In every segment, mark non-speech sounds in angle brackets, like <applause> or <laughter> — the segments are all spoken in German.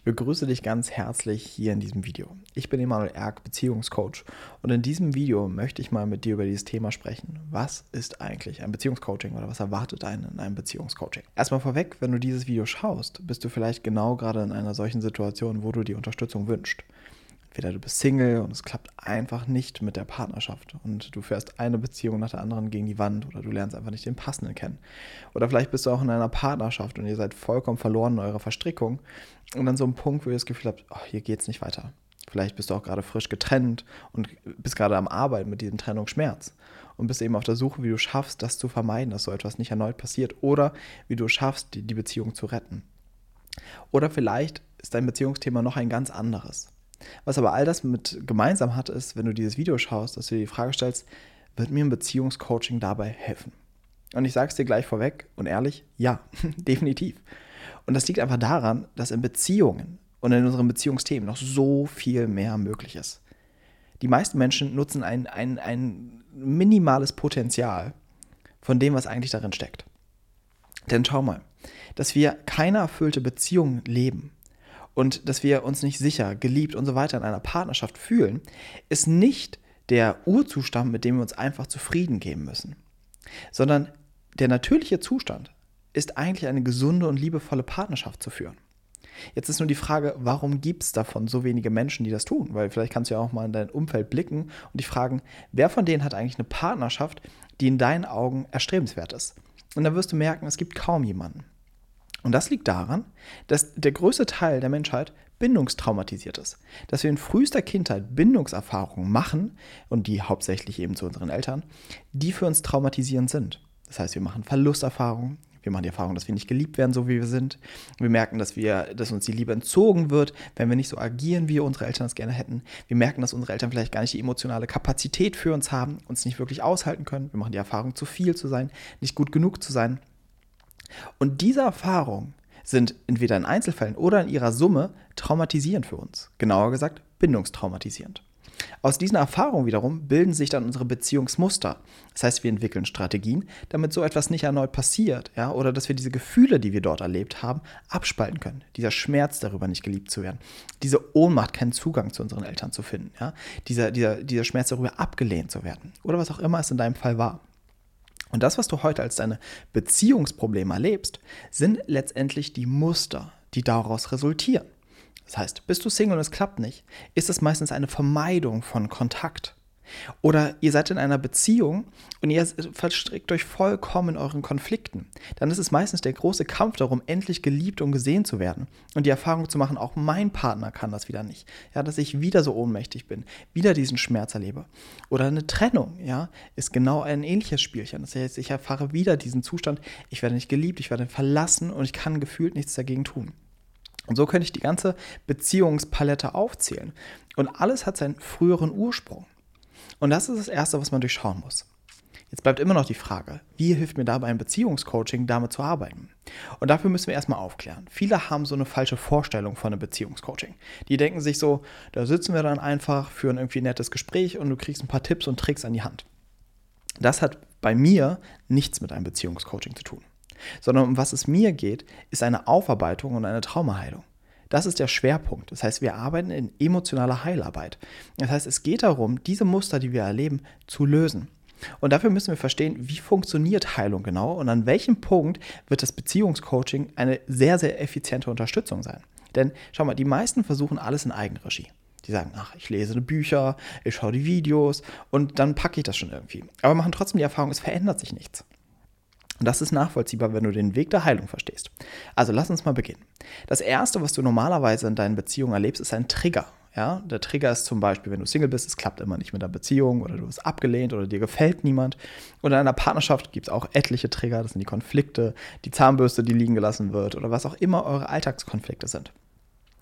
Ich begrüße dich ganz herzlich hier in diesem Video. Ich bin Emanuel Erk, Beziehungscoach und in diesem Video möchte ich mal mit dir über dieses Thema sprechen. Was ist eigentlich ein Beziehungscoaching oder was erwartet einen in einem Beziehungscoaching? Erstmal vorweg, wenn du dieses Video schaust, bist du vielleicht genau gerade in einer solchen Situation, wo du die Unterstützung wünschst. Entweder du bist Single und es klappt einfach nicht mit der Partnerschaft und du fährst eine Beziehung nach der anderen gegen die Wand oder du lernst einfach nicht den passenden kennen. Oder vielleicht bist du auch in einer Partnerschaft und ihr seid vollkommen verloren in eurer Verstrickung und dann so ein Punkt, wo ihr das Gefühl habt, oh, hier geht es nicht weiter. Vielleicht bist du auch gerade frisch getrennt und bist gerade am Arbeiten mit diesem Trennungsschmerz und bist eben auf der Suche, wie du schaffst, das zu vermeiden, dass so etwas nicht erneut passiert oder wie du schaffst, die, die Beziehung zu retten. Oder vielleicht ist dein Beziehungsthema noch ein ganz anderes. Was aber all das mit gemeinsam hat, ist, wenn du dieses Video schaust, dass du dir die Frage stellst, wird mir ein Beziehungscoaching dabei helfen? Und ich sage es dir gleich vorweg und ehrlich, ja, <laughs> definitiv. Und das liegt einfach daran, dass in Beziehungen und in unseren Beziehungsthemen noch so viel mehr möglich ist. Die meisten Menschen nutzen ein, ein, ein minimales Potenzial von dem, was eigentlich darin steckt. Denn schau mal, dass wir keine erfüllte Beziehung leben, und dass wir uns nicht sicher, geliebt und so weiter in einer Partnerschaft fühlen, ist nicht der Urzustand, mit dem wir uns einfach zufrieden geben müssen, sondern der natürliche Zustand ist eigentlich eine gesunde und liebevolle Partnerschaft zu führen. Jetzt ist nur die Frage, warum gibt es davon so wenige Menschen, die das tun? Weil vielleicht kannst du ja auch mal in dein Umfeld blicken und dich fragen, wer von denen hat eigentlich eine Partnerschaft, die in deinen Augen erstrebenswert ist? Und dann wirst du merken, es gibt kaum jemanden. Und das liegt daran, dass der größte Teil der Menschheit bindungstraumatisiert ist. Dass wir in frühester Kindheit Bindungserfahrungen machen, und die hauptsächlich eben zu unseren Eltern, die für uns traumatisierend sind. Das heißt, wir machen Verlusterfahrungen, wir machen die Erfahrung, dass wir nicht geliebt werden, so wie wir sind. Wir merken, dass, wir, dass uns die Liebe entzogen wird, wenn wir nicht so agieren, wie unsere Eltern es gerne hätten. Wir merken, dass unsere Eltern vielleicht gar nicht die emotionale Kapazität für uns haben, uns nicht wirklich aushalten können. Wir machen die Erfahrung, zu viel zu sein, nicht gut genug zu sein. Und diese Erfahrungen sind entweder in Einzelfällen oder in ihrer Summe traumatisierend für uns. Genauer gesagt, bindungstraumatisierend. Aus diesen Erfahrungen wiederum bilden sich dann unsere Beziehungsmuster. Das heißt, wir entwickeln Strategien, damit so etwas nicht erneut passiert, ja, oder dass wir diese Gefühle, die wir dort erlebt haben, abspalten können. Dieser Schmerz darüber nicht geliebt zu werden, diese Ohnmacht, keinen Zugang zu unseren Eltern zu finden, ja, dieser, dieser, dieser Schmerz darüber abgelehnt zu werden oder was auch immer es in deinem Fall war. Und das, was du heute als deine Beziehungsprobleme erlebst, sind letztendlich die Muster, die daraus resultieren. Das heißt, bist du Single und es klappt nicht, ist es meistens eine Vermeidung von Kontakt. Oder ihr seid in einer Beziehung und ihr verstrickt euch vollkommen in euren Konflikten. Dann ist es meistens der große Kampf darum, endlich geliebt und gesehen zu werden. Und die Erfahrung zu machen, auch mein Partner kann das wieder nicht. Ja, dass ich wieder so ohnmächtig bin, wieder diesen Schmerz erlebe. Oder eine Trennung, ja, ist genau ein ähnliches Spielchen. Das heißt, ich erfahre wieder diesen Zustand, ich werde nicht geliebt, ich werde verlassen und ich kann gefühlt nichts dagegen tun. Und so könnte ich die ganze Beziehungspalette aufzählen. Und alles hat seinen früheren Ursprung. Und das ist das Erste, was man durchschauen muss. Jetzt bleibt immer noch die Frage, wie hilft mir dabei ein Beziehungscoaching, damit zu arbeiten? Und dafür müssen wir erstmal aufklären. Viele haben so eine falsche Vorstellung von einem Beziehungscoaching. Die denken sich so, da sitzen wir dann einfach, führen irgendwie ein nettes Gespräch und du kriegst ein paar Tipps und Tricks an die Hand. Das hat bei mir nichts mit einem Beziehungscoaching zu tun. Sondern um was es mir geht, ist eine Aufarbeitung und eine Traumaheilung. Das ist der Schwerpunkt. Das heißt, wir arbeiten in emotionaler Heilarbeit. Das heißt, es geht darum, diese Muster, die wir erleben, zu lösen. Und dafür müssen wir verstehen, wie funktioniert Heilung genau und an welchem Punkt wird das Beziehungscoaching eine sehr, sehr effiziente Unterstützung sein. Denn schau mal, die meisten versuchen alles in Eigenregie. Die sagen, ach, ich lese Bücher, ich schaue die Videos und dann packe ich das schon irgendwie. Aber machen trotzdem die Erfahrung, es verändert sich nichts. Und das ist nachvollziehbar, wenn du den Weg der Heilung verstehst. Also lass uns mal beginnen. Das Erste, was du normalerweise in deinen Beziehungen erlebst, ist ein Trigger. Ja, der Trigger ist zum Beispiel, wenn du Single bist, es klappt immer nicht mit der Beziehung oder du wirst abgelehnt oder dir gefällt niemand. Und in einer Partnerschaft gibt es auch etliche Trigger, das sind die Konflikte, die Zahnbürste, die liegen gelassen wird oder was auch immer eure Alltagskonflikte sind.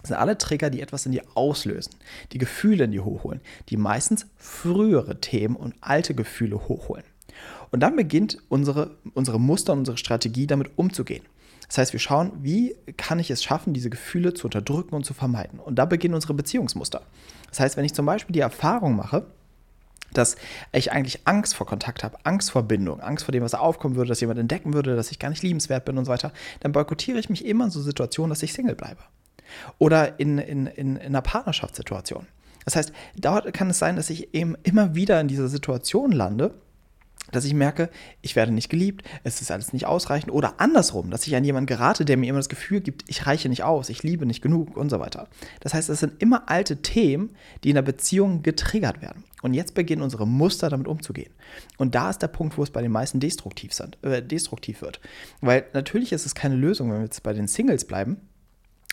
Das sind alle Trigger, die etwas in dir auslösen, die Gefühle in dir hochholen, die meistens frühere Themen und alte Gefühle hochholen. Und dann beginnt unsere, unsere Muster und unsere Strategie, damit umzugehen. Das heißt, wir schauen, wie kann ich es schaffen, diese Gefühle zu unterdrücken und zu vermeiden. Und da beginnen unsere Beziehungsmuster. Das heißt, wenn ich zum Beispiel die Erfahrung mache, dass ich eigentlich Angst vor Kontakt habe, Angst vor Bindung, Angst vor dem, was aufkommen würde, dass jemand entdecken würde, dass ich gar nicht liebenswert bin und so weiter, dann boykottiere ich mich immer in so Situationen, dass ich Single bleibe. Oder in, in, in, in einer Partnerschaftssituation. Das heißt, dort kann es sein, dass ich eben immer wieder in dieser Situation lande, dass ich merke, ich werde nicht geliebt, es ist alles nicht ausreichend oder andersrum, dass ich an jemanden gerate, der mir immer das Gefühl gibt, ich reiche nicht aus, ich liebe nicht genug und so weiter. Das heißt, es sind immer alte Themen, die in der Beziehung getriggert werden. Und jetzt beginnen unsere Muster damit umzugehen. Und da ist der Punkt, wo es bei den meisten destruktiv, sind, äh, destruktiv wird. Weil natürlich ist es keine Lösung, wenn wir jetzt bei den Singles bleiben,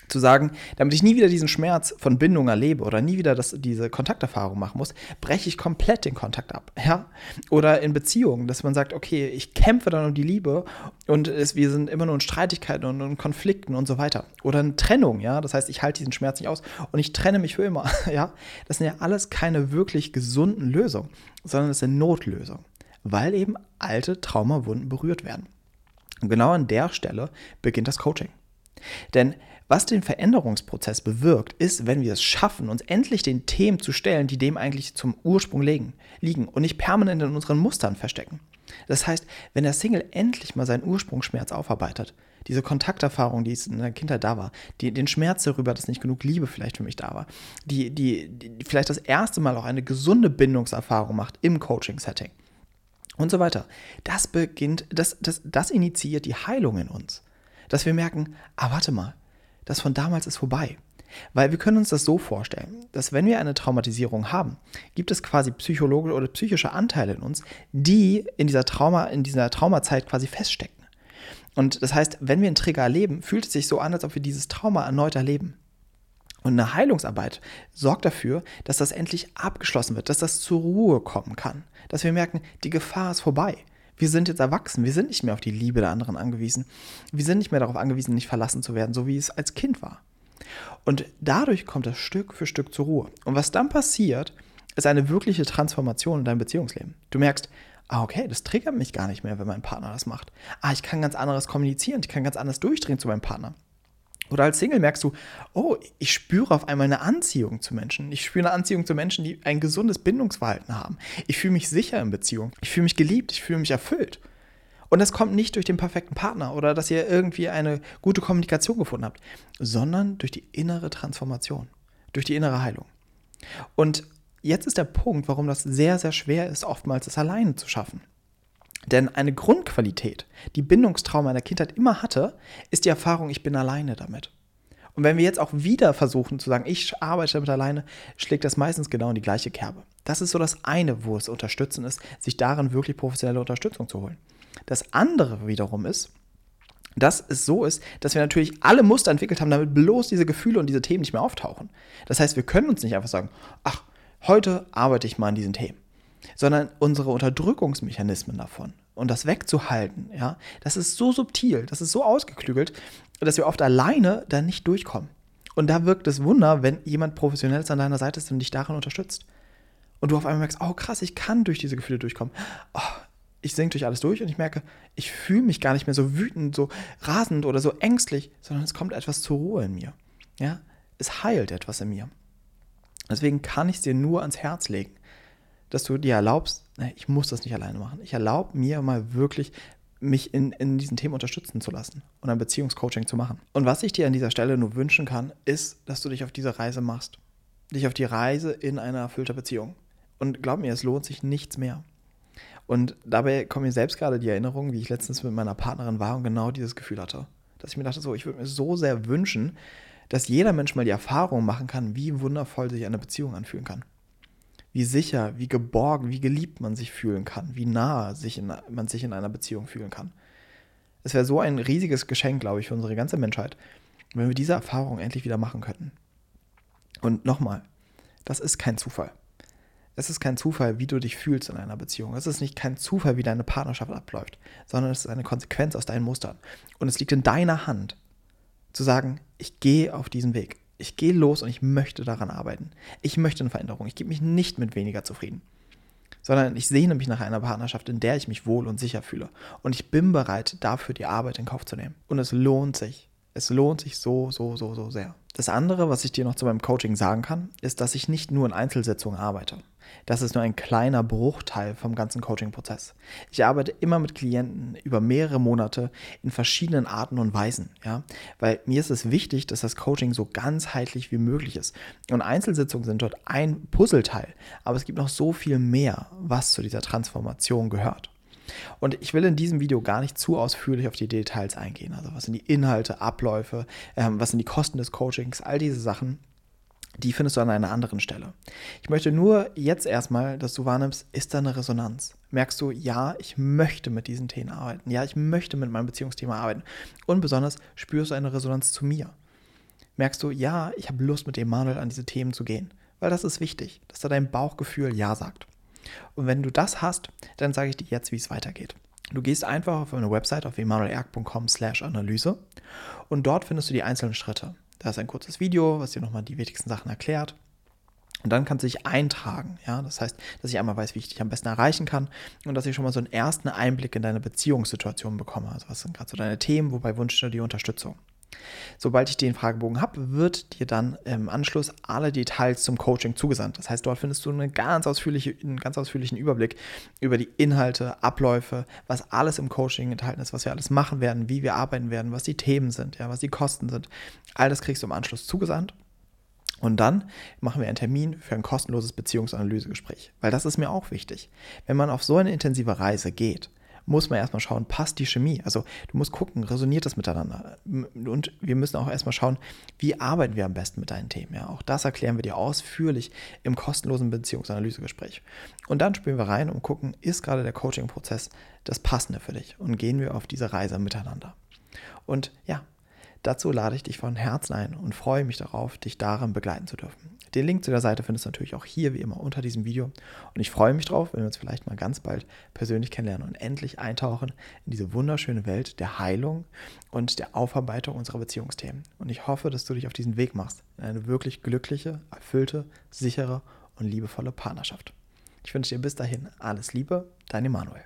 zu sagen, damit ich nie wieder diesen Schmerz von Bindung erlebe oder nie wieder das, diese Kontakterfahrung machen muss, breche ich komplett den Kontakt ab. Ja? Oder in Beziehungen, dass man sagt, okay, ich kämpfe dann um die Liebe und es, wir sind immer nur in Streitigkeiten und in Konflikten und so weiter. Oder in Trennung, ja, das heißt, ich halte diesen Schmerz nicht aus und ich trenne mich für immer. <laughs> Ja? Das sind ja alles keine wirklich gesunden Lösungen, sondern es sind Notlösungen, weil eben alte Traumawunden berührt werden. Und genau an der Stelle beginnt das Coaching. Denn was den Veränderungsprozess bewirkt, ist, wenn wir es schaffen, uns endlich den Themen zu stellen, die dem eigentlich zum Ursprung liegen, liegen und nicht permanent in unseren Mustern verstecken. Das heißt, wenn der Single endlich mal seinen Ursprungsschmerz aufarbeitet, diese Kontakterfahrung, die in der Kindheit da war, die, den Schmerz darüber, dass nicht genug Liebe vielleicht für mich da war, die, die, die vielleicht das erste Mal auch eine gesunde Bindungserfahrung macht im Coaching-Setting und so weiter. Das beginnt, das, das, das initiiert die Heilung in uns. Dass wir merken, ah, warte mal, das von damals ist vorbei. Weil wir können uns das so vorstellen, dass wenn wir eine Traumatisierung haben, gibt es quasi psychologische oder psychische Anteile in uns, die in dieser Trauma, in dieser Traumazeit quasi feststecken. Und das heißt, wenn wir einen Trigger erleben, fühlt es sich so an, als ob wir dieses Trauma erneut erleben. Und eine Heilungsarbeit sorgt dafür, dass das endlich abgeschlossen wird, dass das zur Ruhe kommen kann, dass wir merken, die Gefahr ist vorbei. Wir sind jetzt erwachsen, wir sind nicht mehr auf die Liebe der anderen angewiesen. Wir sind nicht mehr darauf angewiesen, nicht verlassen zu werden, so wie es als Kind war. Und dadurch kommt das Stück für Stück zur Ruhe. Und was dann passiert, ist eine wirkliche Transformation in deinem Beziehungsleben. Du merkst, ah, okay, das triggert mich gar nicht mehr, wenn mein Partner das macht. Ah, ich kann ganz anderes kommunizieren, ich kann ganz anders durchdrehen zu meinem Partner. Oder als Single merkst du, oh, ich spüre auf einmal eine Anziehung zu Menschen. Ich spüre eine Anziehung zu Menschen, die ein gesundes Bindungsverhalten haben. Ich fühle mich sicher in Beziehung. Ich fühle mich geliebt. Ich fühle mich erfüllt. Und das kommt nicht durch den perfekten Partner oder dass ihr irgendwie eine gute Kommunikation gefunden habt, sondern durch die innere Transformation, durch die innere Heilung. Und jetzt ist der Punkt, warum das sehr, sehr schwer ist, oftmals es alleine zu schaffen. Denn eine Grundqualität, die Bindungstrauma in der Kindheit immer hatte, ist die Erfahrung, ich bin alleine damit. Und wenn wir jetzt auch wieder versuchen zu sagen, ich arbeite damit alleine, schlägt das meistens genau in die gleiche Kerbe. Das ist so das eine, wo es unterstützen ist, sich darin wirklich professionelle Unterstützung zu holen. Das andere wiederum ist, dass es so ist, dass wir natürlich alle Muster entwickelt haben, damit bloß diese Gefühle und diese Themen nicht mehr auftauchen. Das heißt, wir können uns nicht einfach sagen, ach, heute arbeite ich mal an diesen Themen sondern unsere Unterdrückungsmechanismen davon und das wegzuhalten, ja, das ist so subtil, das ist so ausgeklügelt, dass wir oft alleine da nicht durchkommen. Und da wirkt es Wunder, wenn jemand Professionelles an deiner Seite ist und dich darin unterstützt. Und du auf einmal merkst, oh krass, ich kann durch diese Gefühle durchkommen. Oh, ich sinke durch alles durch und ich merke, ich fühle mich gar nicht mehr so wütend, so rasend oder so ängstlich, sondern es kommt etwas zur Ruhe in mir. Ja, es heilt etwas in mir. Deswegen kann ich es dir nur ans Herz legen dass du dir erlaubst, ich muss das nicht alleine machen. Ich erlaube mir mal wirklich, mich in, in diesen Themen unterstützen zu lassen und ein Beziehungscoaching zu machen. Und was ich dir an dieser Stelle nur wünschen kann, ist, dass du dich auf diese Reise machst. Dich auf die Reise in eine erfüllte Beziehung. Und glaub mir, es lohnt sich nichts mehr. Und dabei kommt mir selbst gerade die Erinnerung, wie ich letztens mit meiner Partnerin war und genau dieses Gefühl hatte. Dass ich mir dachte, so, ich würde mir so sehr wünschen, dass jeder Mensch mal die Erfahrung machen kann, wie wundervoll sich eine Beziehung anfühlen kann wie sicher, wie geborgen, wie geliebt man sich fühlen kann, wie nah sich in, man sich in einer Beziehung fühlen kann. Es wäre so ein riesiges Geschenk, glaube ich, für unsere ganze Menschheit, wenn wir diese Erfahrung endlich wieder machen könnten. Und nochmal, das ist kein Zufall. Es ist kein Zufall, wie du dich fühlst in einer Beziehung. Es ist nicht kein Zufall, wie deine Partnerschaft abläuft, sondern es ist eine Konsequenz aus deinen Mustern. Und es liegt in deiner Hand, zu sagen, ich gehe auf diesen Weg ich gehe los und ich möchte daran arbeiten. Ich möchte eine Veränderung. Ich gebe mich nicht mit weniger zufrieden. Sondern ich sehne mich nach einer Partnerschaft, in der ich mich wohl und sicher fühle. Und ich bin bereit, dafür die Arbeit in Kauf zu nehmen. Und es lohnt sich. Es lohnt sich so, so, so, so sehr. Das andere, was ich dir noch zu meinem Coaching sagen kann, ist, dass ich nicht nur in Einzelsitzungen arbeite. Das ist nur ein kleiner Bruchteil vom ganzen Coaching-Prozess. Ich arbeite immer mit Klienten über mehrere Monate in verschiedenen Arten und Weisen, ja, weil mir ist es wichtig, dass das Coaching so ganzheitlich wie möglich ist. Und Einzelsitzungen sind dort ein Puzzleteil, aber es gibt noch so viel mehr, was zu dieser Transformation gehört. Und ich will in diesem Video gar nicht zu ausführlich auf die Details eingehen. Also was sind die Inhalte, Abläufe, ähm, was sind die Kosten des Coachings, all diese Sachen. Die findest du an einer anderen Stelle. Ich möchte nur jetzt erstmal, dass du wahrnimmst, ist da eine Resonanz? Merkst du, ja, ich möchte mit diesen Themen arbeiten. Ja, ich möchte mit meinem Beziehungsthema arbeiten. Und besonders spürst du eine Resonanz zu mir. Merkst du, ja, ich habe Lust, mit dem Manuel an diese Themen zu gehen. Weil das ist wichtig, dass da dein Bauchgefühl Ja sagt. Und wenn du das hast, dann sage ich dir jetzt, wie es weitergeht. Du gehst einfach auf eine Website auf emanuelerg.com slash Analyse und dort findest du die einzelnen Schritte. Da ist ein kurzes Video, was dir nochmal die wichtigsten Sachen erklärt. Und dann kannst du dich eintragen. Ja? Das heißt, dass ich einmal weiß, wie ich dich am besten erreichen kann und dass ich schon mal so einen ersten Einblick in deine Beziehungssituation bekomme. Also was sind gerade so deine Themen, wobei wünschst du dir Unterstützung. Sobald ich den Fragebogen habe, wird dir dann im Anschluss alle Details zum Coaching zugesandt. Das heißt, dort findest du eine ganz ausführliche, einen ganz ausführlichen Überblick über die Inhalte, Abläufe, was alles im Coaching enthalten ist, was wir alles machen werden, wie wir arbeiten werden, was die Themen sind, ja, was die Kosten sind. All das kriegst du im Anschluss zugesandt. Und dann machen wir einen Termin für ein kostenloses Beziehungsanalysegespräch, weil das ist mir auch wichtig. Wenn man auf so eine intensive Reise geht, muss man erstmal schauen, passt die Chemie? Also du musst gucken, resoniert das miteinander? Und wir müssen auch erstmal schauen, wie arbeiten wir am besten mit deinen Themen? Ja, auch das erklären wir dir ausführlich im kostenlosen Beziehungsanalysegespräch. Und dann spielen wir rein und gucken, ist gerade der Coaching-Prozess das Passende für dich? Und gehen wir auf diese Reise miteinander. Und ja, Dazu lade ich dich von Herzen ein und freue mich darauf, dich darin begleiten zu dürfen. Den Link zu der Seite findest du natürlich auch hier wie immer unter diesem Video. Und ich freue mich drauf, wenn wir uns vielleicht mal ganz bald persönlich kennenlernen und endlich eintauchen in diese wunderschöne Welt der Heilung und der Aufarbeitung unserer Beziehungsthemen. Und ich hoffe, dass du dich auf diesen Weg machst in eine wirklich glückliche, erfüllte, sichere und liebevolle Partnerschaft. Ich wünsche dir bis dahin alles Liebe, dein Emanuel.